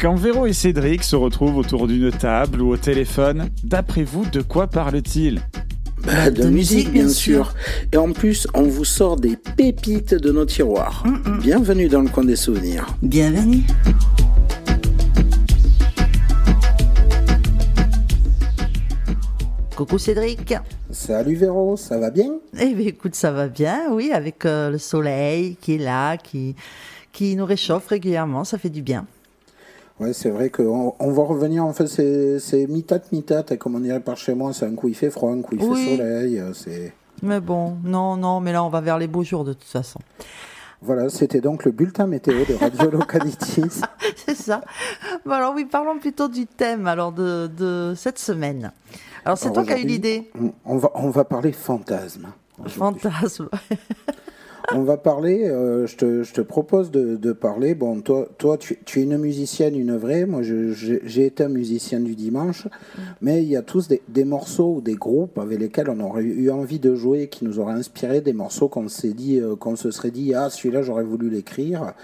Quand Véro et Cédric se retrouvent autour d'une table ou au téléphone, d'après vous, de quoi parlent-ils? Bah, de, musique, bien sûr. Et en plus, on vous sort des pépites de nos tiroirs. Mm, mm. Bienvenue dans le coin des souvenirs. Bienvenue. Coucou Cédric. Salut Véro, ça va bien? Eh bien écoute, ça va bien, oui, avec euh, le soleil qui est là, qui, qui nous réchauffe régulièrement, ça fait du bien. Ouais, c'est vrai qu'on on va revenir, en fait, c'est mi-tat, mi-tat, comme on dirait par chez moi, c'est un coup il fait froid, un coup il fait soleil, euh, c'est... Mais bon, non, non, mais là on va vers les beaux jours de toute façon. Voilà, c'était donc le bulletin météo de Radio Localities. c'est ça. Bon, alors oui, parlons plutôt du thème alors de, de cette semaine. Alors c'est toi qui as eu l'idée. On va, on va parler fantasme. Fantasme. On va parler, euh, je, te, je, te, propose de, de, parler, bon, toi, toi tu, tu, es une musicienne, une vraie, moi j'ai été un musicien du dimanche, mais il y a tous des, des, morceaux ou des groupes avec lesquels on aurait eu envie de jouer, qui nous auraient inspiré, des morceaux qu'on s'est dit, euh, qu'on se serait dit, ah celui-là j'aurais voulu l'écrire.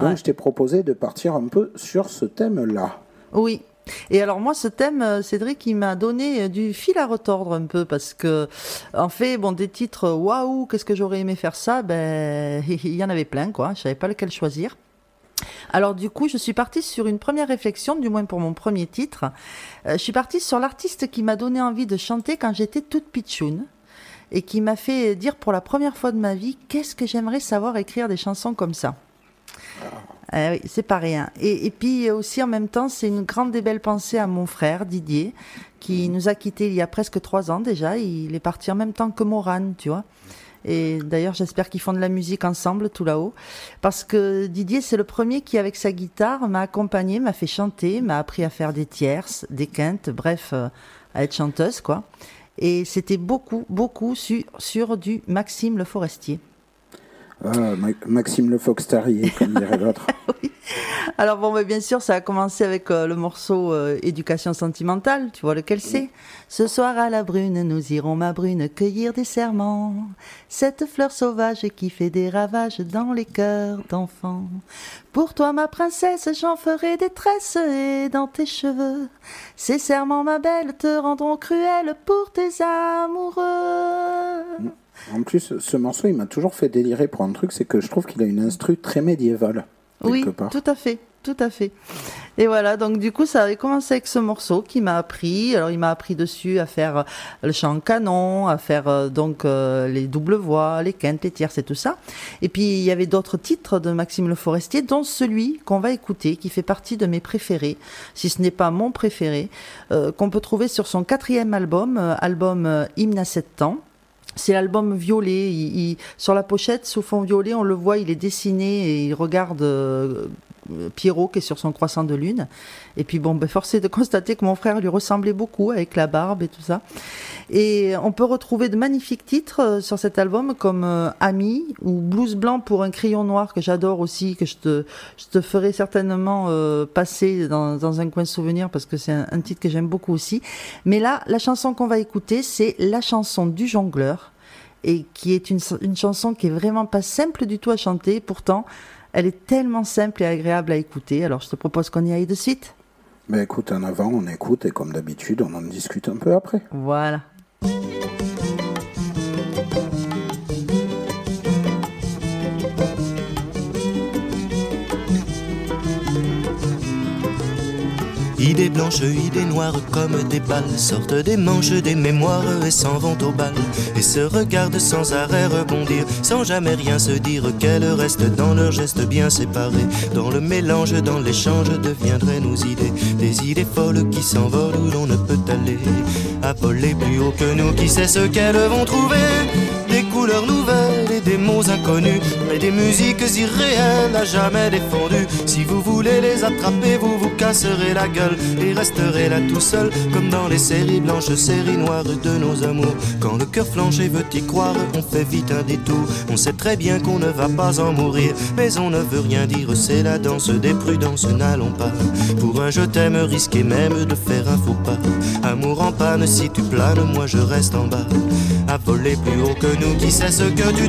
Donc je t'ai proposé de partir un peu sur ce thème-là. Oui, et alors moi, ce thème, euh, Cédric, il m'a donné euh, du fil à retordre un peu parce que, en fait, bon, des titres, waouh, qu'est-ce que j'aurais aimé faire ça? Ben, il y en avait plein, quoi. Je savais pas lequel choisir. Alors du coup, je suis partie sur une première réflexion, du moins pour mon premier titre. Euh, je suis partie sur l'artiste qui m'a donné envie de chanter quand j'étais toute pitchoune et qui m'a fait dire pour la première fois de ma vie, qu'est-ce que j'aimerais savoir écrire des chansons comme ça? Eh oui, c'est pas rien. Et, puis aussi en même temps, c'est une grande et belle pensée à mon frère Didier, qui nous a quittés il y a presque trois ans déjà. Il est parti en même temps que Morane, tu vois. Et d'ailleurs, j'espère qu'ils font de la musique ensemble tout là-haut. Parce que Didier, c'est le premier qui, avec sa guitare, m'a accompagné, m'a fait chanter, m'a appris à faire des tierces, des quintes, bref, euh, à être chanteuse, quoi. Et c'était beaucoup, beaucoup sur, sur du Maxime Le Forestier. Ah, Maxime Le Fox Tarier, comme dirait l'autre. Alors bon, mais bien sûr, ça a commencé avec euh, le morceau euh, Éducation sentimentale, tu vois lequel c'est? Ce soir à la brune, nous irons, ma brune, cueillir des serments. Cette fleur sauvage qui fait des ravages dans les cœurs d'enfants. Pour toi, ma princesse, j'en ferai des tresses et dans tes cheveux. Ces serments, ma belle, te rendront cruelle pour tes amoureux. Mm. En plus, ce morceau, il m'a toujours fait délirer pour un truc, c'est que je trouve qu'il a une instru très médiévale. Oui, tout à fait, tout à fait. Et voilà, donc du coup, ça avait commencé avec ce morceau qui m'a appris. Alors, il m'a appris dessus à faire euh, le chant canon, à faire euh, donc euh, les doubles voix, les quintes, les tierces et tout ça. Et puis, il y avait d'autres titres de Maxime Le Forestier, dont celui qu'on va écouter, qui fait partie de mes préférés, si ce n'est pas mon préféré, qu'on peut trouver sur son quatrième album, album Hymne à sept ans. C'est l'album violet. Il, sur la pochette, sous fond violet, on le voit, il est dessiné et il regarde euh, Pierrot qui est sur son croissant de lune. Et puis bon, ben, de constater que mon frère lui ressemblait beaucoup avec la barbe et tout ça. Et on peut retrouver de magnifiques titres euh, sur cet album comme euh, Ami ou Blues blanc pour un crayon noir que j'adore aussi, que je te, je te ferai certainement passer dans, dans, un coin souvenir parce que c'est un, un titre que j'aime beaucoup aussi. Mais là, la chanson qu'on va écouter, c'est la chanson du jongleur et qui est une, une, chanson qui est vraiment pas simple du tout à chanter. Pourtant, elle est tellement simple et agréable à écouter. Alors, je te propose qu'on y aille de suite. Mais écoute, en avant, on écoute et comme d'habitude, on en discute un peu après. Voilà. Idées blanches, idées noires comme des balles sortent des manches des mémoires et s'en vont au bal et se regardent sans arrêt rebondir, sans jamais rien se dire qu'elles restent dans leurs gestes bien séparés. Dans le mélange, dans l'échange deviendraient nos idées, des idées folles qui s'envolent où l'on ne peut aller. Voler plus haut que nous, qui sait ce qu'elles vont trouver des couleurs nouvelles des mots inconnus, mais des musiques irréelles à jamais défendues. Si vous voulez les attraper, vous vous casserez la gueule et resterez là tout seul, comme dans les séries blanches, séries noires de nos amours. Quand le cœur flanche et veut y croire, on fait vite un détour. On sait très bien qu'on ne va pas en mourir, mais on ne veut rien dire, c'est la danse des prudences, n'allons pas. Pour un je t'aime, risquer même de faire un faux pas. Amour en panne, si tu planes, moi je reste en bas. À plus haut que nous qui sait ce que tu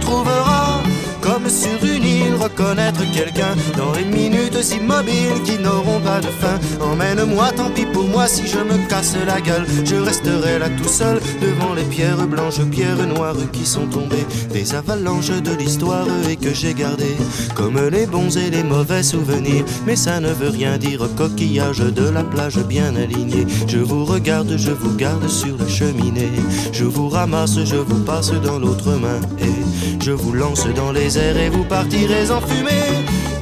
Comme sur une île reconnaître quelqu'un dans les minutes immobiles qui n'auront pas de fin. Emmène-moi, tant pis pour moi si je me casse la gueule. Je resterai là tout seul devant les pierres blanches, pierres noires qui sont tombées, des avalanches de l'histoire et que j'ai gardées comme les bons et les mauvais souvenirs. Mais ça ne veut rien dire, coquillage de la plage bien aligné. Je vous regarde, je vous garde sur la cheminée. Je vous ramasse, je vous passe dans l'autre main je vous lance dans les airs et vous partirez en fumée.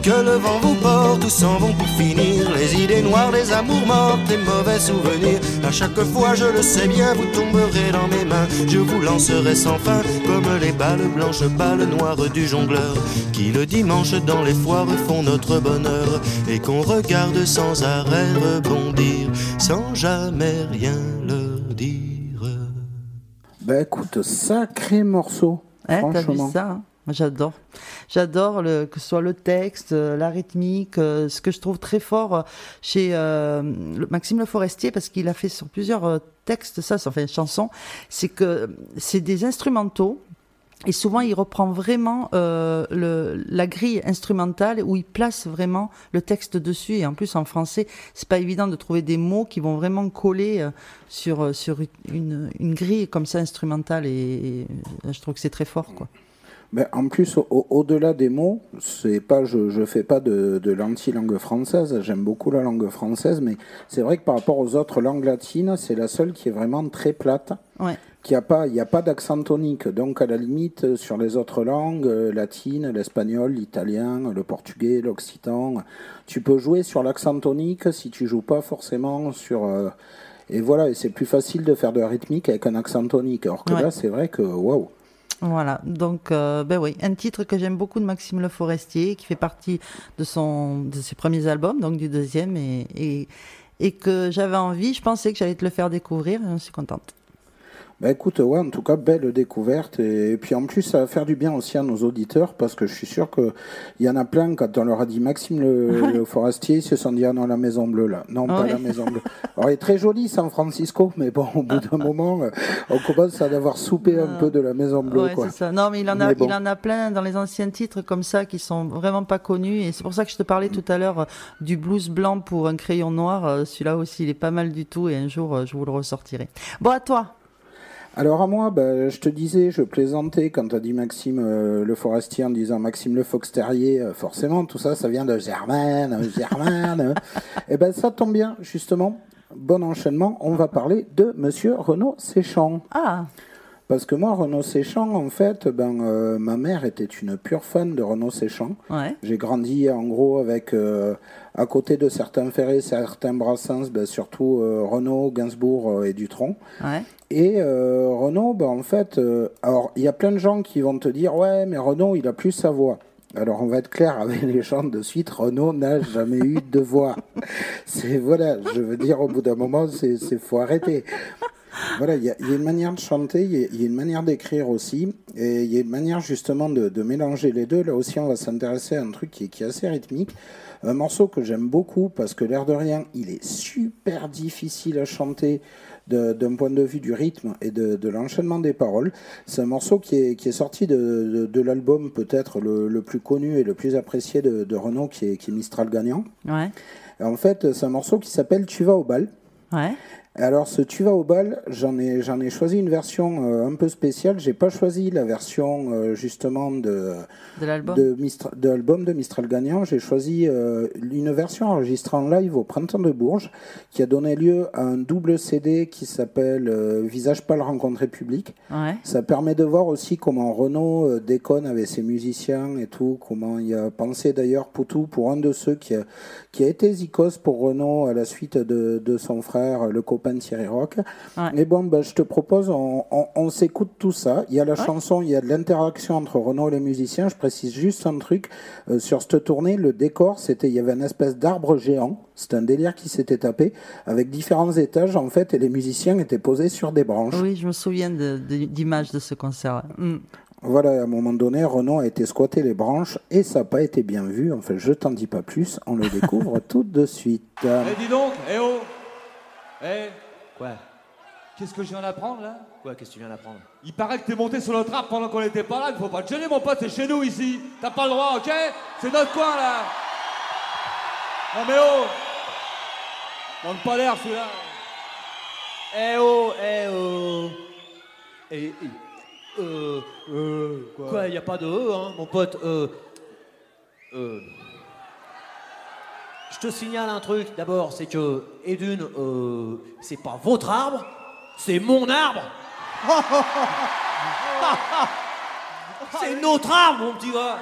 Que le vent vous porte, tous s'en vont pour finir. Les idées noires, les amours mortes, les mauvais souvenirs. À chaque fois, je le sais bien, vous tomberez dans mes mains. Je vous lancerai sans fin, comme les balles blanches, balles noires du jongleur. Qui le dimanche dans les foires font notre bonheur. Et qu'on regarde sans arrêt rebondir, sans jamais rien leur dire. Bah écoute, sacré morceau. Ouais, t'as vu ça hein J'adore. J'adore le- que ce soit le texte, euh, la rythmique, euh, ce que je trouve très fort euh, chez euh, Maxime Le Forestier, parce qu'il a fait sur plusieurs textes, ça, enfin chansons, c'est que c'est des instrumentaux. Et souvent, il reprend vraiment euh, le, la grille instrumentale où il place vraiment le texte dessus. Et en plus, en français, c'est pas évident de trouver des mots qui vont vraiment coller euh, sur euh, sur une, une grille comme ça instrumentale. Et, et je trouve que c'est très fort, quoi. Ben, en plus, au- au- au-delà des mots, c'est pas, je, je fais pas de, de l'anti-langue française. J'aime beaucoup la langue française, mais c'est vrai que par rapport aux autres langues latines, c'est la seule qui est vraiment très plate. Ouais. Qui a pas, il n'y a pas d'accent tonique. Donc, à la limite, euh, sur les autres langues euh, latines, l'espagnol, l'italien, le portugais, l'occitan, tu peux jouer sur l'accent tonique si tu joues pas forcément sur. euh, et voilà, et c'est plus facile de faire de la rythmique avec un accent tonique. Alors que Ouais. là, c'est vrai que waouh. Voilà, donc euh, ben oui, un titre que j'aime beaucoup de Maxime Le Forestier, qui fait partie de son de ses premiers albums, donc du deuxième, et, et, et que j'avais envie, je pensais que j'allais te le faire découvrir, et je suis contente. Bah écoute, ouais, en tout cas, belle découverte. Et, puis en plus, ça va faire du bien aussi à nos auditeurs parce que je suis sûr qu'il y en a plein, quand on leur a dit Maxime le, le Forestier, ils se sont dit Ah non, la Maison Bleue là. Non, pas la Maison Bleue. Alors, elle est très jolie, San Francisco, mais bon, au bout d'un moment, on commence à avoir soupé un Ah. peu de la Maison Bleue. Ouais, quoi. ça. Non, mais il en a, bon. il en a plein dans les anciens titres comme ça qui sont vraiment pas connus, et c'est pour ça que je te parlais tout à l'heure euh, du blues blanc pour un crayon noir. Euh, Celui-là aussi, il est pas mal du tout, et un jour, euh, je vous le ressortirai. Bon, à toi. Alors à moi, bah, je te disais, je plaisantais quand tu as dit Maxime euh, le Forestier en disant Maxime le Fox Terrier, euh, forcément, tout ça, ça vient de Germaine, euh, Germaine. Et ben ça tombe bien, justement. Bon enchaînement, on va parler de Monsieur Renaud Séchant. Ah, Parce que moi, Renaud Séchant, en fait, ben, euh, ma mère était une pure fan de Renaud Séchant. ouais. J'ai grandi en gros avec, euh, à côté de certains Ferré, certains Brassens, ben, surtout euh, Renaud, Gainsbourg euh, et Dutronc. Ouais. Et Renaud, ben, en fait, alors il y a plein de gens qui vont te dire ouais, mais Renaud, il a plus sa voix. Alors on va être clair avec les gens de suite. Renaud n'a jamais eu de voix. C'est voilà, je veux dire au bout d'un moment, c'est faut arrêter. Voilà, il y, a il y a une manière de chanter, il y a- il y, a une manière d'écrire aussi, et il y a une manière justement de, de mélanger les deux. Là aussi, on va s'intéresser à un truc qui est, qui est assez rythmique. Un morceau que j'aime beaucoup parce que l'air de rien, il est super difficile à chanter d'un point de vue du rythme et de, de l'enchaînement des paroles. C'est un morceau qui est, qui est sorti de, de, de l'album peut-être le, le plus connu et le plus apprécié de, Renaud, qui est, qui est Mistral Gagnant. Ouais. En fait, c'est un morceau qui s'appelle Tu vas au bal. Ouais. Alors, ce Tu vas au bal, j'en ai, j'en ai choisi une version euh, un peu spéciale. J'ai pas choisi la version euh, justement de, De l'album. de, Mistra- de l'album de Mistral Gagnant. J'ai choisi euh, une version enregistrée en live au Printemps de Bourges qui a donné lieu à un double CD qui s'appelle Visage pâle rencontré public. Ouais. Ça permet de voir aussi comment Renaud déconne avec ses musiciens et tout, comment il a pensé d'ailleurs Poutou pour un de ceux qui a, qui a été Zikos pour Renaud à la suite de, de son frère, le copain Thierry Rock. Ouais. Mais bon, ben, je te propose, on, on, on s'écoute tout ça. Il y a la Ouais. chanson, il y a de l'interaction entre Renaud et les musiciens. Je précise juste un truc. Euh, sur cette tournée, le décor, c'était, il y avait une espèce d'arbre géant. C'était un délire qui s'était tapé avec différents étages en fait et les musiciens étaient posés sur des branches. Oui, je me souviens de- de- d'images de, ce concert. Mm. Voilà, à un moment donné, Renault a été squatter les branches et ça n'a pas été bien vu. Enfin, je t'en dis pas plus, on le découvre tout de suite. Eh, dis donc, eh oh Eh Quoi Qu'est-ce que je viens d'apprendre là Quoi, qu'est-ce que tu viens d'apprendre Il paraît que t'es monté sur le trap pendant qu'on était pas là, il faut pas te gêner mon pote, c'est chez nous ici. T'as pas le droit, ok C'est notre coin là. Non mais oh Manque pas l'air celui-là. Eh oh, eh oh Eh, eh, euh, euh, quoi, y a pas de E, hein, mon pote, euh, euh. Je te signale un truc, d'abord, c'est que, et d'une, euh, c'est pas votre arbre, c'est mon arbre C'est notre arbre, mon petit gars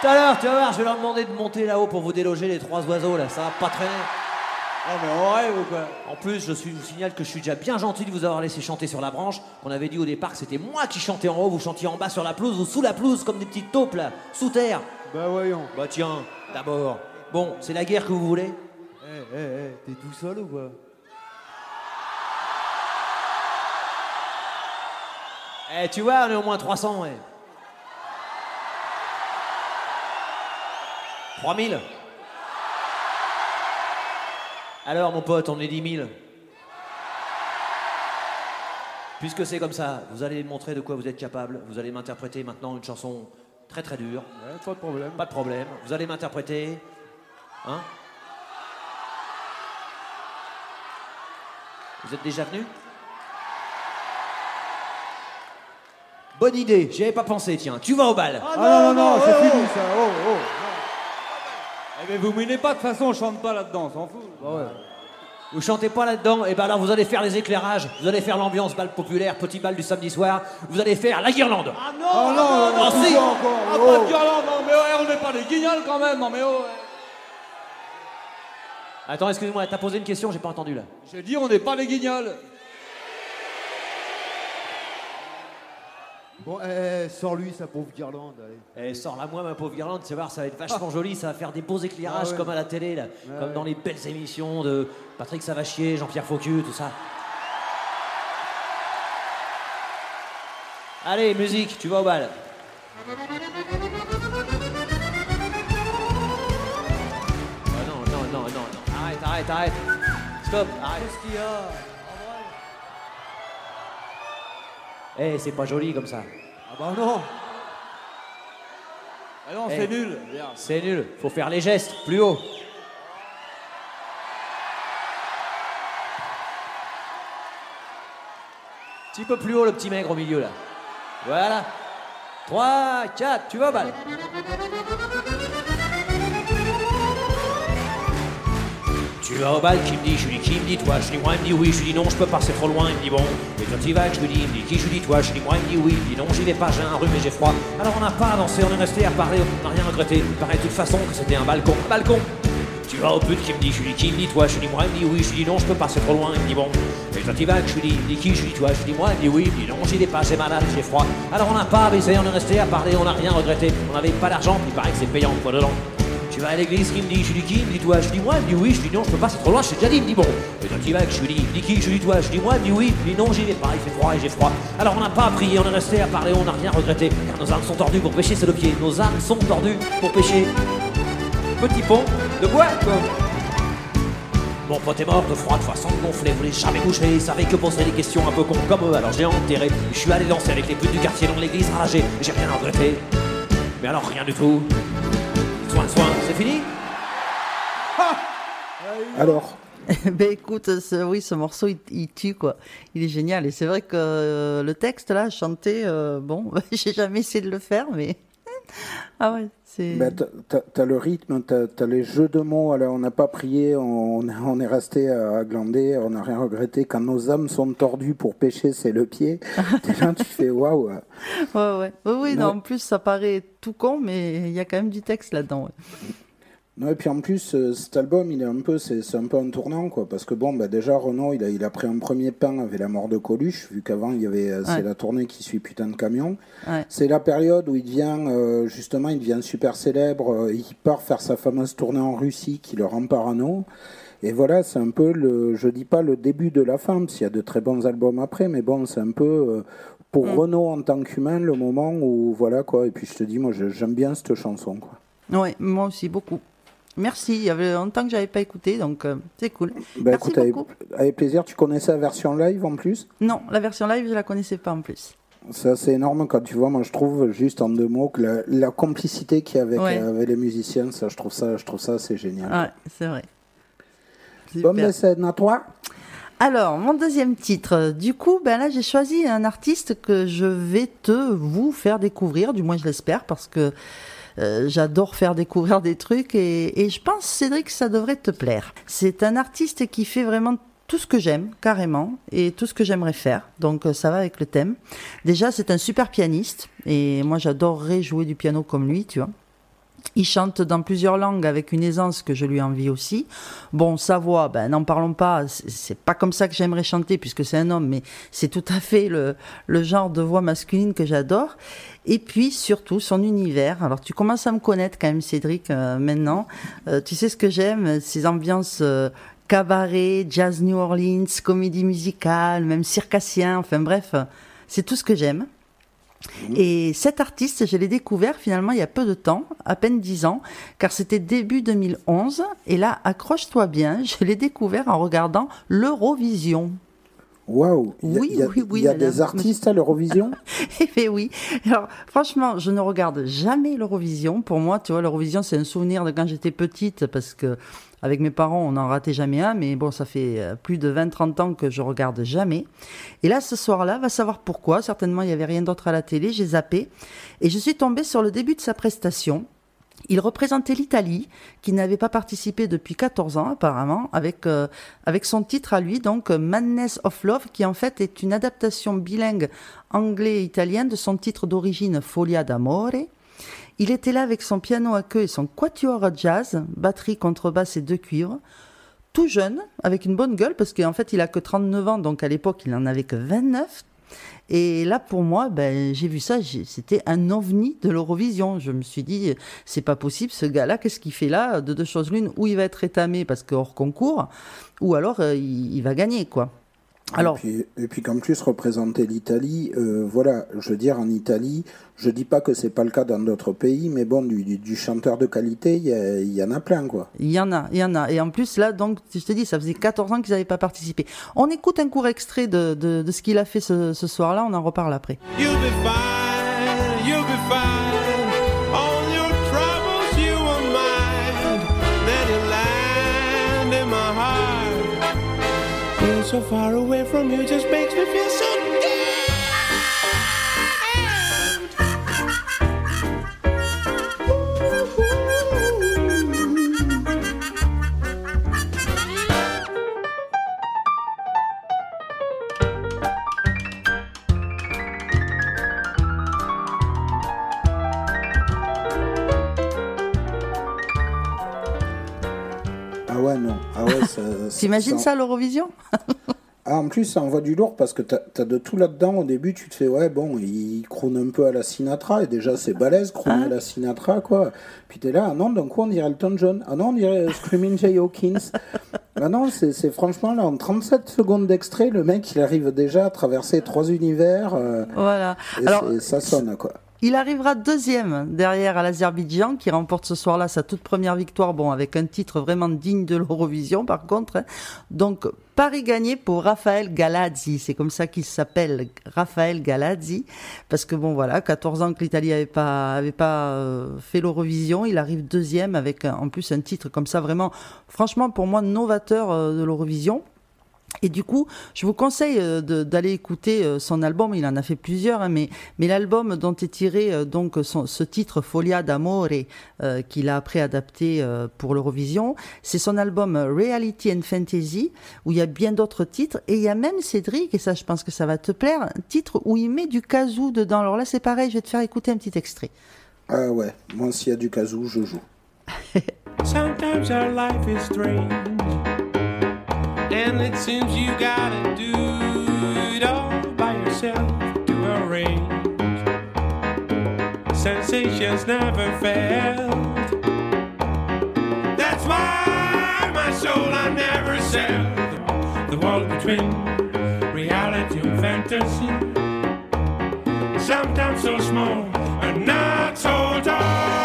Tout à l'heure, tu vas voir, je vais leur demander de monter là-haut pour vous déloger les trois oiseaux, là, ça va pas traîner. Oh mais rêve ou quoi En plus, je, suis, vous signale que je suis déjà bien gentil de vous avoir laissé chanter sur la branche. On avait dit au départ que c'était moi qui chantais en haut, vous chantiez en bas sur la pelouse ou sous la pelouse comme des petites taupes là, sous terre. Bah voyons. Bah tiens, d'abord. Bon, c'est la guerre que vous voulez? Eh, eh, eh, t'es tout seul ou quoi? Eh, tu vois, on est au moins 300, ouais. 3000 Alors, mon pote, on est 10 000. Puisque c'est comme ça, vous allez montrer de quoi vous êtes capable. Vous allez m'interpréter maintenant une chanson très très. Ouais, pas de problème. Pas de problème. Vous allez m'interpréter. Hein Vous êtes déjà venu Bonne idée, j'y avais pas pensé, tiens. Tu vas au bal. Ah non, non, non, c'est fini ça. Oh, oh. Eh mais vous m'aimez pas, de toute façon on chante pas là-dedans, on s'en fout. Bah ouais. Vous chantez pas là-dedans, et ben alors vous allez faire les éclairages, vous allez faire l'ambiance bal populaire, petit bal du samedi soir, vous allez faire la guirlande. Ah non Oh non, Ah, non, si. encore. Ah oh. pas de guirlande, non mais ouais, on n'est pas des guignols quand même, non mais oh. Attends, excusez-moi, t'as posé une question, j'ai pas entendu là. J'ai dit on n'est pas les guignols. Bon, eh, eh, sors-lui sa pauvre guirlande. Allez. Eh, sors-la moi, ma pauvre guirlande, vas voir, ça va être vachement joli, ça va faire des beaux éclairages Ah ouais. comme à la télé, là, comme ouais. dans les belles émissions de Patrick Savachier, Jean-Pierre Faucu, tout ça. Allez, musique, tu vas au bal. Ah non, non, non, non, non. Arrête, arrête, arrête. Stop, arrête. Qu'est-ce qu'il y a? Eh, c'est pas joli comme ça. Ah bah non. Ah non, Eh. c'est nul. Viens. C'est nul, faut faire les gestes, plus haut. Petit peu plus haut le petit maigre au milieu là. Voilà. 3, 4, tu vas au vas au bal, qui me dit, je lui dis qui me dit toi, je lui dis moi, il me dit oui, je lui dis non, je peux pas, c'est trop loin, il me dit bon. Et toi tu y vas, je lui dis, il me dit qui, je lui dis toi, je lui dis moi, il me dit oui, il me dit non, j'y vais pas, j'ai un rhume et j'ai froid. Alors on n'a pas dansé, on est resté à parler, on n'a rien regretté. Il paraît de toute façon que c'était un balcon, balcon. Tu vas au pute qui me dit, je lui dis qui me dit toi, je lui dis moi, il me dit oui, je lui dis non, je peux pas, c'est trop loin, il me dit bon. Et toi tu y vas, je lui dis, il me dit qui, je lui dis toi, je lui dis moi, il me dit oui, il me dit non, j'y vais pas, j'ai malade, j'ai froid. Alors on n'a pas baisé, on est resté à parler, on n'a rien regretté. On n'avait pas d'argent, il paraît que c'est payant, quoi dedans. Tu vas à l'église, qui me dit, je dis qui, il me dit toi, je dis moi, il me dit oui, je dis non, je peux pas, c'est trop loin, je déjà dit, il me dit bon. Et toi tu vas, je lui dis, il me dit qui, je dis toi, je dis moi, il me dit oui, il me dit non, j'y vais pas, il fait froid et j'ai froid. Alors on n'a pas prié, on est resté à parler, on n'a rien regretté, car nos âmes sont tordues pour pêcher, c'est le pied, nos âmes sont tordues pour pêcher. Petit pont, de quoi quoi Mon pote est mort de froid, de façon gonflée, voulait jamais bouger, il savait que poser des questions un peu cons comme eux, alors j'ai enterré. Je suis allé danser avec les putes du quartier dans l'église enragée, j'ai rien regretté. Mais alors rien du tout. Fini Alors, ben écoute, ce- oui, ce morceau, il, il tue, quoi. Il est génial. Et c'est vrai que euh, le texte, là, chanté, euh, bon, j'ai jamais essayé de le faire, mais... ah ouais, c'est... ben, t'as- le rythme, t'as as les jeux de mots. Alors, on n'a pas prié, on, on est resté à glander, on n'a rien regretté. Quand nos âmes sont tordues pour pêcher, c'est le pied. Déjà, tu fais waouh. Ouais, ouais. Oui, oui, non, en plus, ça paraît tout con, mais il y a quand même du texte là-dedans. ouais. Non, et puis en plus, euh, cet album, il est un peu, c'est c'est un peu un tournant, quoi. Parce que bon, bah, déjà, Renaud, il a, il a pris un premier pain avec la mort de Coluche, vu qu'avant, il y avait, euh, c'est Ouais. la tournée qui suit putain de camion. Ouais. C'est la période où il devient, euh, justement, il devient super célèbre. euh, il part faire sa fameuse tournée en Russie qui le rend parano. Et voilà, c'est un peu le, je dis pas le début de la fin, parce qu'il y a de très bons albums après, mais bon, c'est un peu, euh, pour Mm. Renaud en tant qu'humain, le moment où, voilà, quoi. Et puis je te dis, moi, je- j'aime bien cette chanson, quoi. Ouais, moi aussi, beaucoup. Merci. Il y avait longtemps que j'avais pas écouté, donc euh, c'est cool. Bah, Merci écoute, avec, plaisir. Tu connaissais la version live en plus? Non, la version live, je la connaissais pas en plus. C'est assez énorme quand tu vois, moi je trouve juste en deux mots que la, la complicité qu'il y a avec, Ouais. euh, avec les musiciens, ça je trouve ça, je trouve ça assez génial. Ouais, c'est vrai. Super. mais c'est à toi. Alors, mon deuxième titre. Du coup, ben là, j'ai choisi un artiste que je vais te vous faire découvrir, du moins je l'espère, parce que euh, j'adore faire découvrir des trucs et, et je pense, Cédric, ça devrait te plaire. C'est un artiste qui fait vraiment tout ce que j'aime, carrément, et tout ce que j'aimerais faire. Donc, euh, ça va avec le thème. Déjà, c'est un super pianiste et moi, j'adorerais jouer du piano comme lui, tu vois. Il chante dans plusieurs langues avec une aisance que je lui envie aussi. Bon, sa voix, ben, n'en parlons pas, c'est pas comme ça que j'aimerais chanter puisque c'est un homme, mais c'est tout à fait le, le genre de voix masculine que j'adore. Et puis surtout son univers. Alors tu commences à me connaître quand même, Cédric, euh, maintenant. Euh, tu sais ce que j'aime, ces ambiances euh, cabaret, jazz New Orleans, comédie musicale, même circassien, enfin bref, c'est tout ce que j'aime. Et cet artiste, je l'ai découvert finalement il y a peu de temps, à peine 10 ans, car c'était début 2011. Et là, accroche-toi bien, je l'ai découvert en regardant l'Eurovision. Waouh Oui, il y a- oui, oui, il y a madame. des artistes à l'Eurovision? Eh bien oui. Alors franchement, je ne regarde jamais l'Eurovision. Pour moi, tu vois, l'Eurovision, c'est un souvenir de quand j'étais petite, parce que avec mes parents, on n'en ratait jamais un. Mais bon, ça fait euh, plus de 20-30 ans que je regarde jamais. Et là, ce soir-là, va savoir pourquoi. Certainement, il n'y avait rien d'autre à la télé. J'ai zappé. Et je suis tombée sur le début de sa prestation. Il représentait l'Italie, qui n'avait pas participé depuis 14 ans apparemment, avec, euh, avec son titre à lui, donc euh, Madness of Love, qui en fait est une adaptation bilingue anglais et italien de son titre d'origine Folia d'Amore. Il était là avec son piano à queue et son quatuor à jazz, batterie, contrebasse et deux cuivres. Tout jeune, avec une bonne gueule, parce qu'en fait il a que 39 ans, donc à l'époque il n'en avait que 29. Et là, pour moi, ben, j'ai vu ça, c'était un ovni de l'Eurovision. Je me suis dit, c'est pas possible, ce gars-là, qu'est-ce qu'il fait là De deux choses l'une, ou il va être étamé parce que hors concours, ou alors euh, il va gagner, quoi. Alors, Et puis, et puis qu'en plus représenter l'Italie, euh, voilà, je veux dire en Italie, je dis pas que c'est pas le cas dans d'autres pays, mais bon, du, du- du chanteur de qualité, il y, en a plein quoi. il y en a, il y en a. Et en plus, là, donc, je te dis, ça faisait 14 ans qu'ils n'avaient pas participé. On écoute un court extrait de, de, de ce qu'il a fait ce, ce soir-là, on en reparle après. You'll be fine, you'll be fine. So far away from you just makes me feel so ça, T'imagines ça, l'Eurovision Ah, en plus, ça envoie du lourd parce que t'as as de tout là-dedans. Au début, tu te fais, ouais, bon, il croune un peu à la Sinatra, et déjà, c'est balèze, crooner Ah. à la Sinatra, quoi. Puis t'es là, ah non, d'un coup, on dirait Elton John. Ah non, on dirait euh, Screaming Jay Hawkins. ah non, c'est franchement, là, en 37 secondes d'extrait, le mec, il arrive déjà à traverser trois univers, euh, Voilà. et Alors, c'est- ça sonne, quoi. Il arrivera deuxième derrière l'Azerbaïdjan qui remporte ce soir-là sa toute première victoire, bon avec un titre vraiment digne de l'Eurovision par contre. Donc Paris gagné pour Raphaël Galazzi, c'est comme ça qu'il s'appelle, Raphaël Galazzi, parce que bon voilà, 14 ans que l'Italie avait pas avait pas euh, fait l'Eurovision, il arrive deuxième avec un- en plus un titre comme ça vraiment, franchement pour moi novateur euh, de l'Eurovision. Et du coup, je vous conseille euh, d'aller écouter euh, son album. Il en a fait plusieurs, hein, mais, mais l'album dont est tiré euh, donc son- ce titre Folia d'Amore euh, qu'il a après adapté euh, pour l'Eurovision, c'est son album Reality and Fantasy où il y a bien d'autres titres et il y a même Cédric et ça, je pense que ça va te plaire, un titre où il met du kazoo dedans. Alors là, c'est pareil, je vais te faire écouter un petit extrait. Ah ouais, moi, s'il y a du kazoo, je joue. Sometimes our life is strange, and it seems you gotta do it all by yourself to arrange. Sensations never failed. That's why my soul I never sell. The, wall between reality and fantasy. Sometimes so small and not so tall.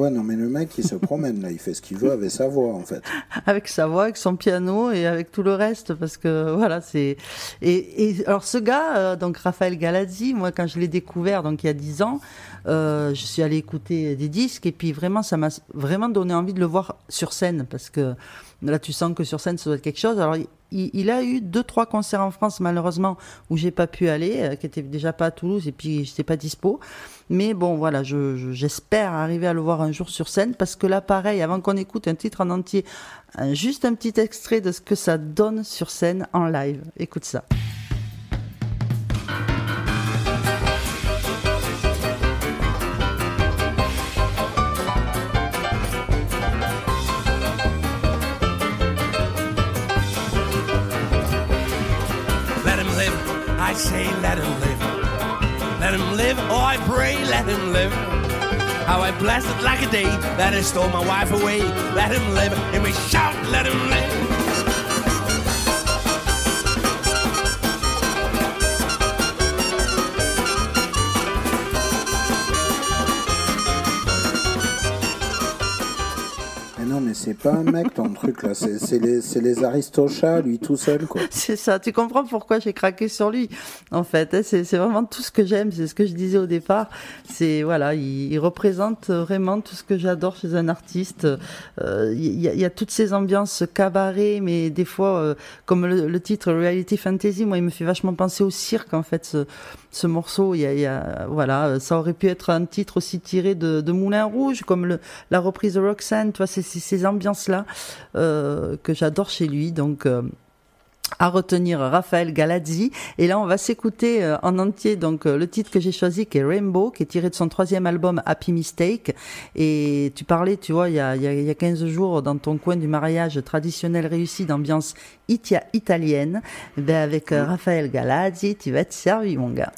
Ouais, non, mais le mec, il se promène là, il fait ce qu'il veut avec sa voix en fait. avec sa voix, avec son piano et avec tout le reste, parce que voilà, c'est. Et, et alors ce gars, euh, donc Raphaël Galazzi, moi quand je l'ai découvert, donc il y a 10 ans, euh, je suis allé écouter des disques et puis vraiment, ça m'a vraiment donné envie de le voir sur scène, parce que là, tu sens que sur scène, ça doit être quelque chose. Alors, il, a eu deux, trois concerts en France, malheureusement, où j'ai pas pu aller, euh, qui étaient déjà pas à Toulouse et puis j'étais pas dispo. Mais bon, voilà, je- je- j'espère arriver à le voir un jour sur scène parce que là, pareil, avant qu'on écoute un titre en entier, juste un petit extrait de ce que ça donne sur scène en live. Écoute ça. How I blasted like a day that I stole my wife away. Let him live, and we shout, let him live. Mais c'est pas un mec ton truc là, c'est les, les aristochats, lui tout seul quoi. C'est ça, tu comprends pourquoi j'ai craqué sur lui. En fait, hein, c'est vraiment tout ce que j'aime, c'est ce que je disais au départ. C'est voilà, il, représente vraiment tout ce que j'adore chez un artiste. Euh, Il y, a, toutes ces ambiances cabaret, mais des fois, euh, comme le, titre Reality Fantasy, moi, il me fait vachement penser au cirque en fait. Ce, ce morceau, il y a, voilà, ça aurait pu être un titre aussi tiré de, Moulin Rouge, comme la reprise de Roxanne. Tu vois, c'est ces ambiances-là euh, que j'adore chez lui. Donc euh, à retenir Raphaël Galazzi. Et là, on va s'écouter euh, en entier donc le titre que j'ai choisi, qui est Rainbow, qui est tiré de son troisième album Happy Mistake. Et tu parlais, tu vois, il y a, il y a, il y a 15 jours, dans ton coin du mariage traditionnel réussi d'ambiance itia italienne, ben avec euh, Raphaël Galazzi, tu vas être servi, mon gars.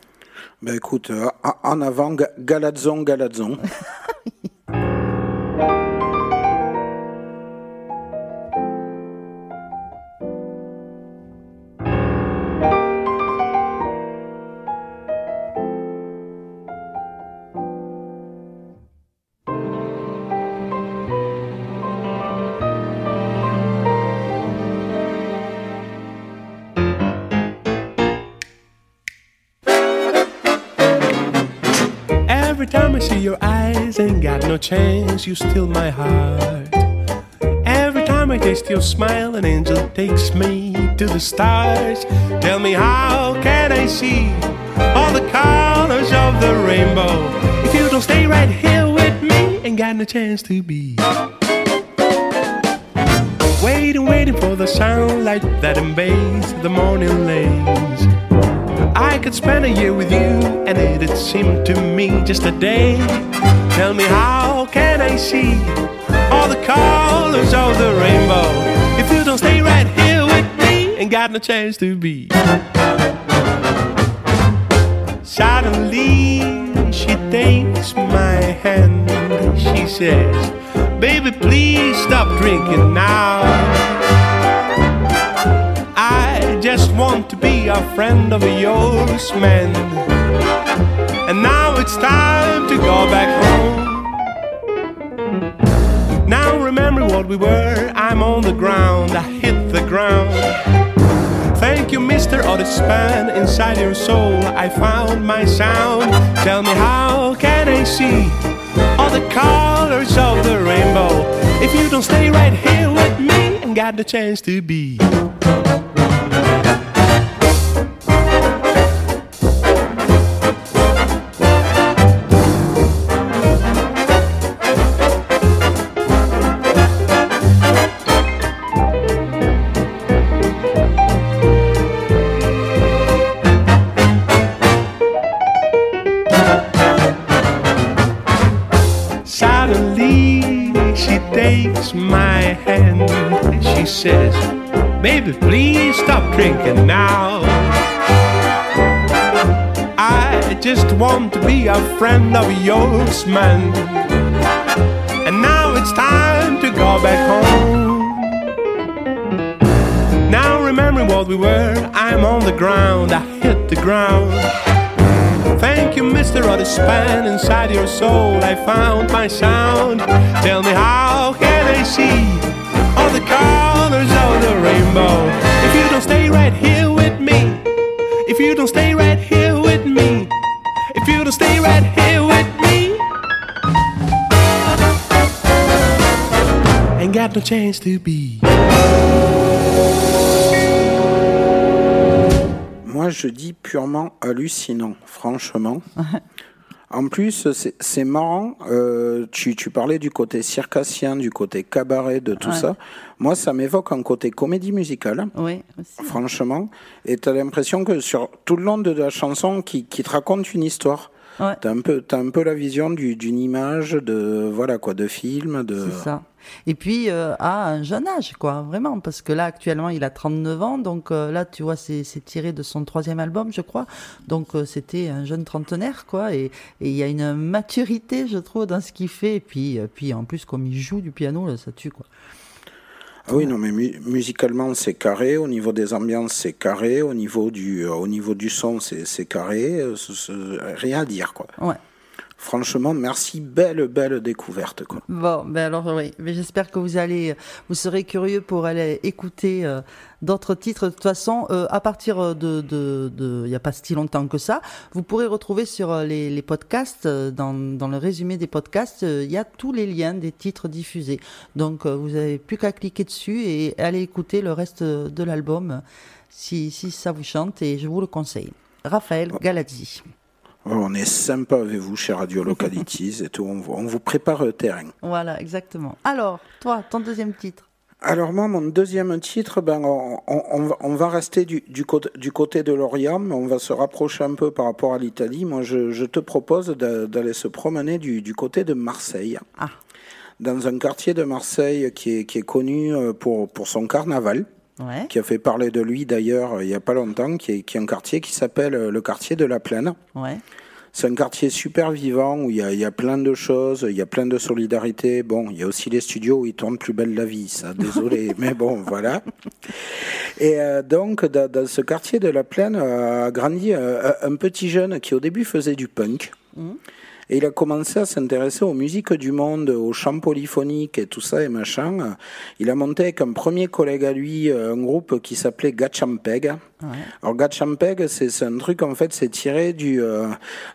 Bah écoute, euh, en- avant, Ga- Galazon, chance, you steal my heart. Every time I taste your smile, an angel takes me to the stars. Tell me, how can I see all the colors of the rainbow? If you don't stay right here with me, ain't got no chance to be. Waiting, waiting for the sunlight that invades the morning lanes. I could spend a year with you, and it'd seem to me just a day. Tell me, how can I see all the colors of the rainbow if you don't stay right here with me? Ain't got no chance to be. Suddenly, she takes my hand. She says, Baby, please stop drinking now. I just want to be a friend of yours, man. And now it's time to go back home. Now remember what we were. I'm on the ground, I hit the ground. Thank you, Mr. Otis Span. Inside your soul, I found my sound. Tell me, how can I see all the colors of the rainbow if you don't stay right here with me and got the chance to be? Want to be a friend of yours, man. And now it's time to go back home. Now remembering what we were, I'm on the ground, I hit the ground. Thank you, or the span inside your soul. I found my sound. Tell me how can I see all the colors of the rainbow? If you don't stay right here with me, if you don't stay got no chance to be. Moi, je dis purement hallucinant, franchement. En plus, c'est- marrant. euh, tu, tu parlais du côté circassien, du côté cabaret, de tout Ouais. ça. Moi, ça m'évoque un côté comédie musicale. Oui, aussi. Franchement. Et tu as l'impression que sur tout le long de la chanson, qui, qui te raconte une histoire. Ouais. T'as un peu, t'as un peu la vision du- d'une image de, voilà quoi, de film, de. C'est ça. Et puis euh, à un jeune âge, quoi, vraiment, parce que là actuellement il a 39 ans, donc euh, là tu vois c'est tiré de son troisième album, je crois, donc euh, c'était un jeune trentenaire, quoi, et il y a une maturité, je trouve, dans ce qu'il fait, et puis puis en plus comme il joue du piano, là, ça tue, quoi. Ah oui, non, mais mu- musicalement, c'est carré. Au niveau des ambiances, c'est carré. Au niveau du, euh, au niveau du son, c'est carré. Euh, rien à dire, quoi. Ouais. Franchement, merci. Belle, belle découverte, quoi. Bon, ben alors oui, mais j'espère que vous allez, vous serez curieux pour aller écouter euh, d'autres titres. De toute façon, euh, à partir de, de, de, il n'y a pas si longtemps que ça, vous pourrez retrouver sur euh, les, les podcasts, dans, dans le résumé des podcasts, euh, il y a tous les liens des titres diffusés. Donc vous n'avez plus qu'à cliquer dessus et aller écouter le reste de l'album si, si ça vous chante et je vous le conseille. Raphaël Galazzi. Oh, on est sympa avec vous, chez Radio Localities et tout. On, vous- prépare le terrain. Voilà, exactement. Alors, toi, ton deuxième titre. Alors moi, mon deuxième titre, ben, on, on- on va, rester du, du, côté, du côté de l'Orient, mais on va se rapprocher un peu par rapport à l'Italie. Moi, je, je te propose d'a- d'aller se promener du, du côté de Marseille. Ah. Dans un quartier de Marseille qui est, qui est connu euh, pour, pour son carnaval, Ouais. qui a fait parler de lui d'ailleurs euh, il n'y a pas longtemps, qui est, qui est un quartier qui s'appelle euh, le quartier de la Plaine. Ouais. C'est un quartier super vivant où il y, y a plein de choses, il y a plein de solidarité. Bon, il y a aussi les studios où ils tournent plus belle la vie, ça, désolé, mais bon, voilà. Et euh, donc, dans, dans ce quartier de la Plaine a grandi euh, un petit jeune qui au début faisait du punk. Et il a commencé à s'intéresser aux musiques du monde, aux chants polyphoniques et tout ça et machin. Il a monté avec un premier collègue à lui euh, un groupe qui s'appelait Gatchampeg. Alors Gatchampeg, c'est un truc en fait, c'est tiré du euh,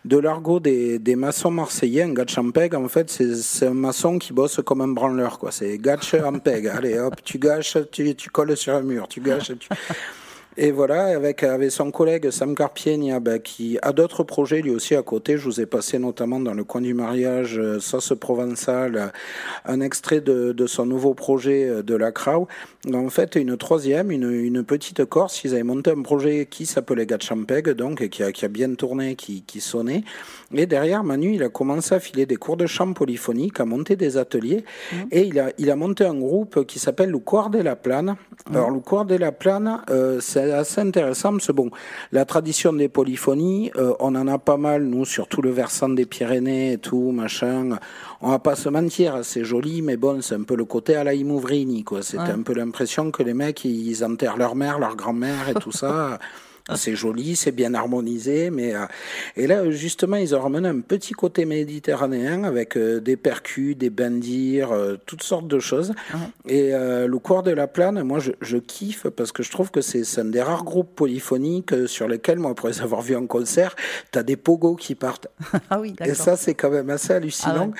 de l'argot des, des maçons marseillais. Un Gatchampeg, en fait, c'est un maçon qui bosse comme un branleur, quoi. C'est Gatchampeg. Allez, hop, tu gâches, tu, tu colles sur un mur, tu gâches, tu... Et voilà, avec, avec son collègue Sam Carpienia, ben, qui a d'autres projets lui aussi à côté. Je vous ai passé notamment dans le coin du mariage, euh, sauce provençale, euh, un extrait de, de son nouveau projet euh, de la Crau. En fait, une troisième, une, une petite Corse. Ils avaient monté un projet qui s'appelait Gatchampeg, donc, et qui a, qui a bien tourné, qui, qui sonnait. Et derrière, Manu, il a commencé à filer des cours de chant polyphonique, à monter des ateliers. Et il a, il a monté un groupe qui s'appelle le Coir de la Plane. Alors, le Coir de la Plane, euh, c'est assez intéressant parce que, bon, la tradition des polyphonies, euh, on en a pas mal, nous, sur tout le versant des Pyrénées et tout, machin. On va pas se mentir, c'est joli, mais bon, c'est un peu le côté à la Imouvrini, quoi. C'était Ouais. un peu l'impression que les mecs, ils enterrent leur mère, leur grand-mère et tout ça. C'est joli, c'est bien harmonisé, mais euh, et là justement ils ont ramené un petit côté méditerranéen avec euh, des percus, des bandirs, euh, toutes sortes de choses. Et euh, le cours de la plane, moi je, je kiffe parce que je trouve que c'est un des rares groupes polyphoniques euh, sur lesquels moi après avoir vus en concert, t'as des pogos qui partent. Ah oui, Et d'accord. ça, c'est quand même assez hallucinant. Ah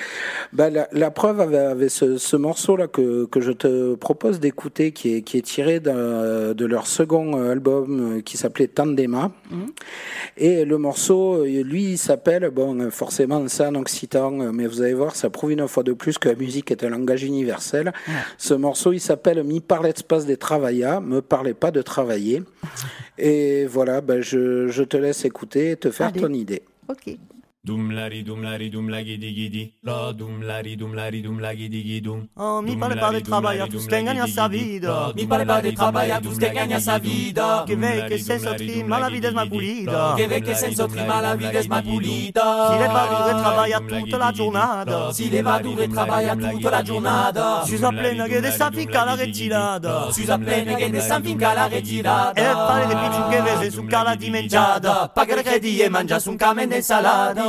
Ben, la, la preuve avec, avec ce, ce morceau-là que, que je te propose d'écouter, qui est, qui est tiré de leur second album euh, qui s'appelait Tandema. Mhm. Et le morceau, lui, il s'appelle, bon, forcément, c'est en occitan, mais vous allez voir, ça prouve une fois de plus que la musique est un langage universel. Ce morceau, il s'appelle Mi parlet espace des travaillas, me parlez pas de travailler. Et voilà, ben, je, je te laisse écouter et te faire Allez. ton idée. Ok. Dum lari dum lari dum la gidi gidi. La dum lari dum lari dum la gidi. Oh, mi Dum parle pas travailleurs, lari, tous gagnent gidi, sa vida. Mi parle pas travailleurs, lari, tous lari, gagnent sa vida. Dum senso lari, dum trima la gidi. pulita. La Che dum ve che lari, senso dum trima lari, la dum vita lari, è mai gidi, gidi. pulita. Si le va dure travailla tutta la giornata. Si le va dure travailla tutta la giornata. Si sa plena che de sa finca la plena che de finca la retirata. E fare le picciu che vese su cala dimengiata. Pagare credi e mangia su un camen d'insalata. Mi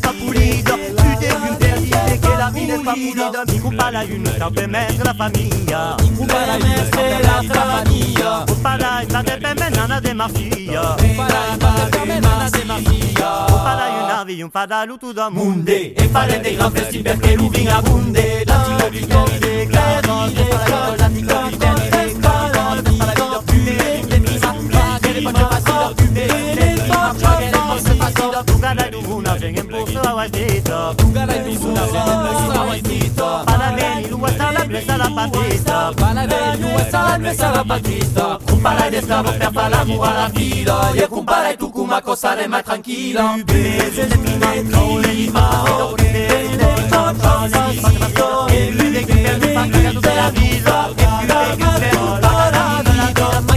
la de più perdite che la vita sta pulita. Mi coupa la mettre la famiglia. Mi coupa la une, c'est la famiglia. Coupa la une, ça te permet nana de la de la un fadalu tu da munde. E fare dei gran festi perché lui vinga bunde. L'antico di chiede, claro, l'antico di chiede, claro, per fare la più le le faccio passare più le le posso passare. Tu gara du una, venga in posto la guardita. Tu gara du una, venga in posto la guardita. Parabeni, lu sta la la patita. Parabeni, lu sta la blessa la patita. Compara de sclavo per fare l'amore alla vita. E compara tu come cosa re mai tranquilla. Bese le mine, le lima, oh, le le faccio la E lui che per me fa cagare tutta la vita.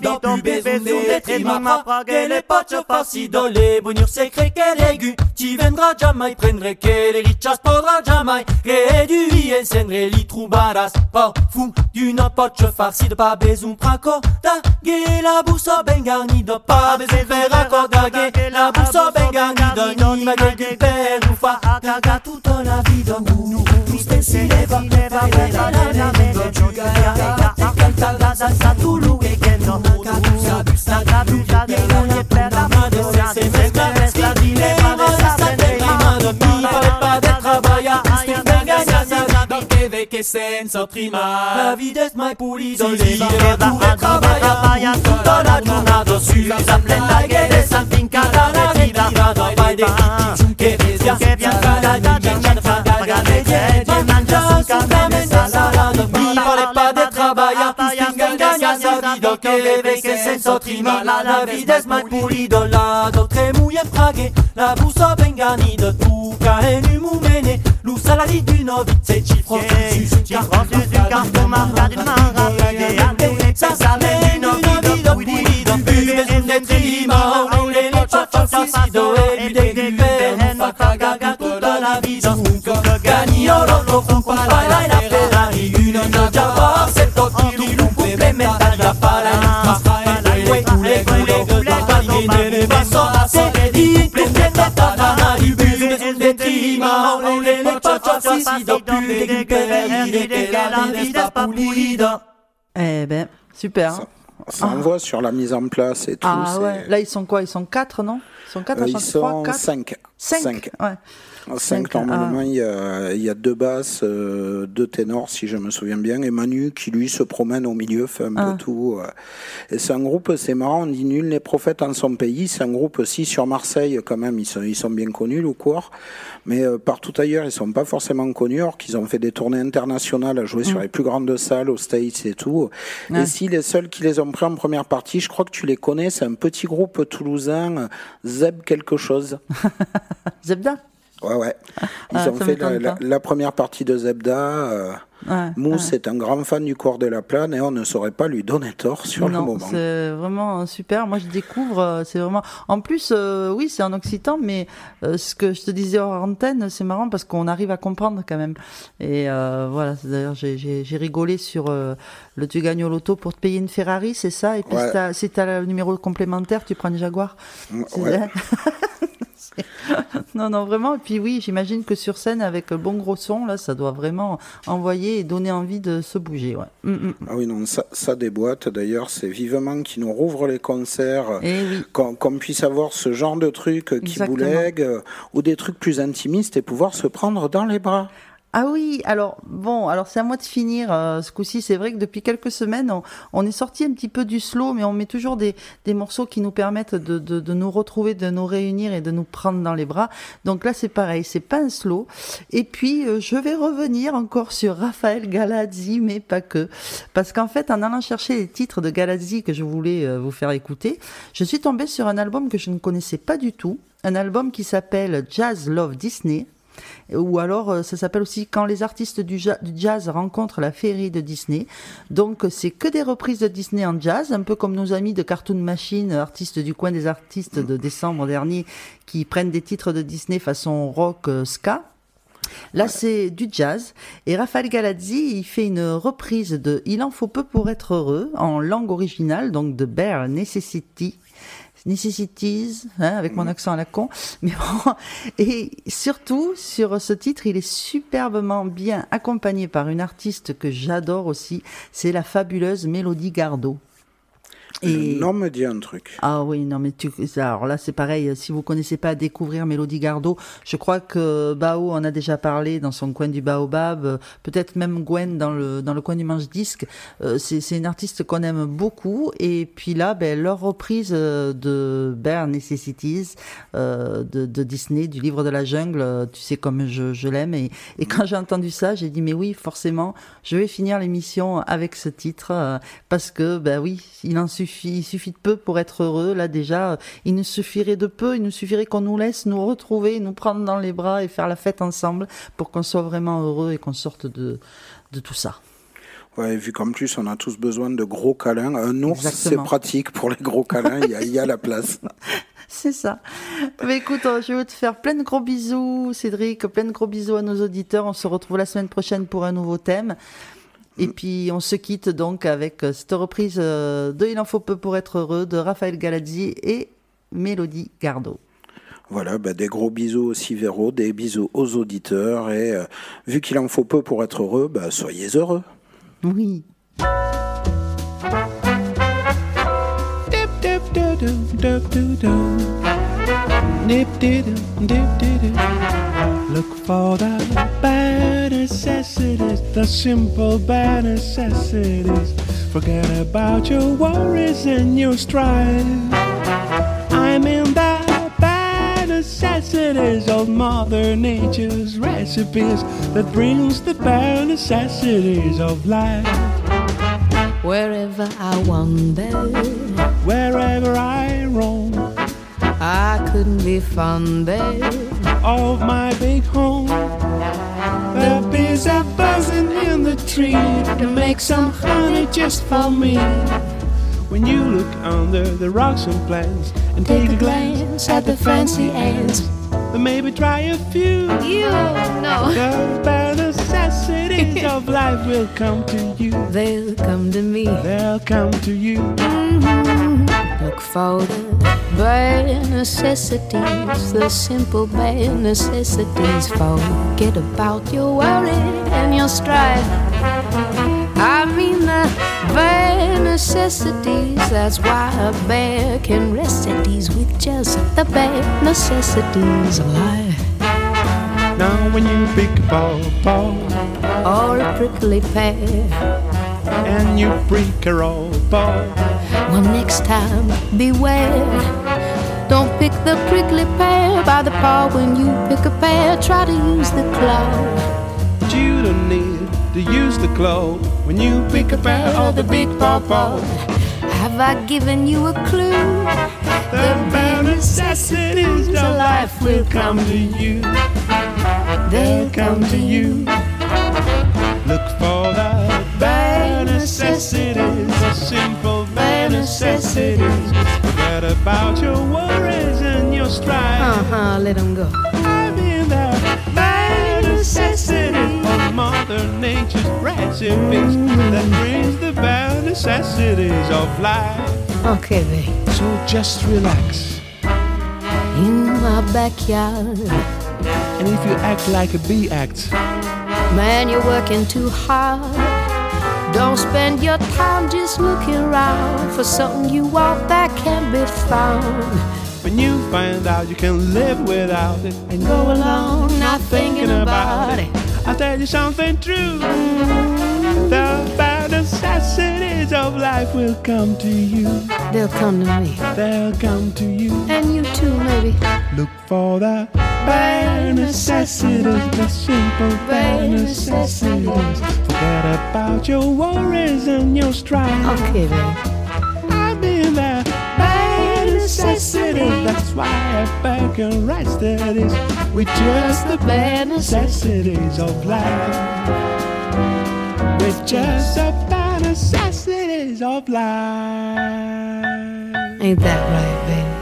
sopra che buoni facile. Le. E li la ti vendrà jamais prendre che le riccias podrà jamais che du la ben la ben la vie la la la la la mai travailla tutta la la plena de something cada la vita vai de via la fa camene salada mi pare pas de travailler tu gagna sa vida che ve che senso trima la la vita è mai pulita la dotre muie fraghe la bussa bengani de tu cae nu mumene lu salari du novice ci frotti su carton su carton marca d'une maravilla ça ça mène une vie de pulita bube de trima le le ciociocido e de guben fa caga tutta la vita gagni oro lo compara la le ciociocido do più de guben che la vita sta pulita Eh ben, super. Ça envoie sur la mise en place et tout. Ah ouais, là ils sont quoi? Ils sont 4, non? Ils sont 4 Euh, à ils chanter 3, sont 4 5. 5 Ouais. 5 Cinq, normalement, ah. il, y a, il y a deux basses, euh, deux ténors si je me souviens bien, et Manu qui lui se promène au milieu, fait un Ah. peu tout. euh. Et c'est un groupe, c'est marrant, on dit nul les prophètes en son pays, c'est un groupe aussi sur Marseille quand même, ils sont, ils sont bien connus, le cours, mais euh, partout ailleurs ils sont pas forcément connus, alors qu'ils ont fait des tournées internationales à jouer sur Mm. les plus grandes salles, aux States et tout. Ouais. Et si les seuls qui les ont pris en première partie, je crois que tu les connais, c'est un petit groupe toulousain, Zeb quelque chose. Zebda Ouais, ouais. Ils Ah, ont fait la, la- première partie de Zebda. Ouais, Mousse ouais. est un grand fan du cours de la plane et on ne saurait pas lui donner tort sur le moment. c'est vraiment super. Moi, je découvre, euh, c'est vraiment. En plus, euh, oui, c'est en occitan, mais euh, ce que je te disais hors antenne, c'est marrant parce qu'on arrive à comprendre quand même. Et euh, voilà, d'ailleurs, j'ai- rigolé sur le tu gagnes au loto pour te payer une Ferrari, c'est ça? Et puis Ouais. si t'as si le numéro complémentaire, tu prends une Jaguar. C'est- non, non, vraiment. Et puis oui, j'imagine que sur scène, avec le bon gros son, là, ça doit vraiment envoyer et donner envie de se bouger. Ouais. Mm, mm. Ah oui, non, ça, ça déboîte. D'ailleurs, c'est vivement qui nous rouvre les concerts, Eh oui. qu'on qu'on puisse avoir ce genre de trucs qui Exactement. boulèguent, euh, ou des trucs plus intimistes et pouvoir se prendre dans les bras. Ah oui, alors bon, alors c'est à moi de finir euh, ce coup-ci. C'est vrai que depuis quelques semaines, on, est sorti un petit peu du slow, mais on met toujours des, morceaux qui nous permettent de nous retrouver, de nous réunir et de nous prendre dans les bras. Donc là, c'est pareil, c'est pas un slow. Et puis, euh, je vais revenir encore sur Raphaël Galazzi, mais pas que. Parce qu'en fait, en allant chercher les titres de Galazzi que je voulais euh, vous faire écouter, je suis tombée sur un album que je ne connaissais pas du tout. Un album qui s'appelle Jazz Love Disney. Ou alors, euh, ça s'appelle aussi Quand les artistes du, ja- du jazz rencontrent la féerie de Disney. Donc, c'est que des reprises de Disney en jazz, un peu comme nos amis de Cartoon Machine, artistes du coin des artistes de décembre dernier, qui prennent des titres de Disney façon rock, euh, ska. Là, c'est du jazz. Et Raphaël Galazzi, il fait une reprise de Il en faut peu pour être heureux, en langue originale, donc de Bare Necessity. Necessities, hein, avec mon accent à la con. Mais bon, et surtout, sur ce titre, il est superbement bien accompagné par une artiste que j'adore aussi. C'est la fabuleuse Mélodie Gardot. Le nom me dit un truc. Ah oui, non, mais tu, alors là, c'est pareil. Si vous connaissez pas découvrir Mélodie Gardot, je crois que Bao en a déjà parlé dans son coin du Baobab. euh, Peut-être même Gwen dans le, dans le coin du Manche Disque. Euh, c'est, une artiste qu'on aime beaucoup. Et puis là, ben, leur reprise euh, de Bare Necessities, euh, de, de Disney, du livre de la jungle, euh, tu sais comme je, je l'aime. Et, et quand j'ai entendu ça, j'ai dit, mais oui, forcément, je vais finir l'émission avec ce titre. euh, parce que, ben oui, il en suffit, il suffit de peu pour être heureux. Là, déjà, il nous suffirait de peu, il nous suffirait qu'on nous laisse nous retrouver, nous prendre dans les bras et faire la fête ensemble pour qu'on soit vraiment heureux et qu'on sorte de, de tout ça. Ouais, vu qu'en plus on a tous besoin de gros câlins. Un ours, c'est pratique pour les gros câlins, il y y, a la place. C'est ça. Mais écoute, euh, je vais te faire plein de gros bisous, Cédric, plein de gros bisous à nos auditeurs. On se retrouve la semaine prochaine pour un nouveau thème. Et puis on se quitte donc avec euh, cette reprise euh, de Il en faut peu pour être heureux de Raphaël Galazzi et Mélodie Gardot. Voilà, bah, des gros bisous aussi Véro, des bisous aux auditeurs et euh, vu qu'il en faut peu pour être heureux, bah, soyez heureux. Oui. Look for the bare necessities, the simple bare necessities. Forget about your worries and your strife. I'm in the bad necessities of Mother Nature's recipes that brings the bare necessities of life. Wherever I wander, Wherever I roam, I couldn't be fonder of my big home. The bees are buzzing in the tree to make some honey just for me. When you look under the rocks and plants and take a glance at the fancy ants, then maybe try a few. You know. The necessities of life will come to you. They'll come to me. They'll come to you. Mm-hmm. Look for the bare necessities, the simple bare necessities. Forget about your worry and your strife. I mean the bare necessities. That's why a bear can rest at ease with just the bare necessities of life. Now when you pick a pawpaw Or a prickly pear. and you prick a roll ball. Well, next time, beware. Don't pick the prickly pear by the paw. When you pick a pear, try to use the claw. But you don't need to use the claw when you pick a pear of the big pawpaw. Have I given you a clue? The bare necessities of life will come to you. they'll come to you. Necessities, the simple bare necessities. Forget about your worries and your strife. Uh huh, let them go. I mean the bare necessities of Mother Nature's recipes that brings the bare necessities of life. Okay, babe. So just relax. In my backyard, And if you act like a bee act, man, you're working too hard. Don't spend your time just looking around for something you want that can't be found. when you find out you can live without it, And go along not thinking about it. I'll tell you something true. The bare necessities of life will come to you. They'll come to me. They'll come to you. And you too, maybe. Look for the bare necessities, the simple bare necessities. Forget about your worries and your strife. Okay, babe. I mean the bare necessities. That's why I back and write studies with just the bare necessities of life. With just the bare necessities of life. Ain't that right, babe?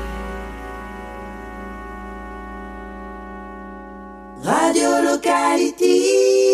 Radio Locality.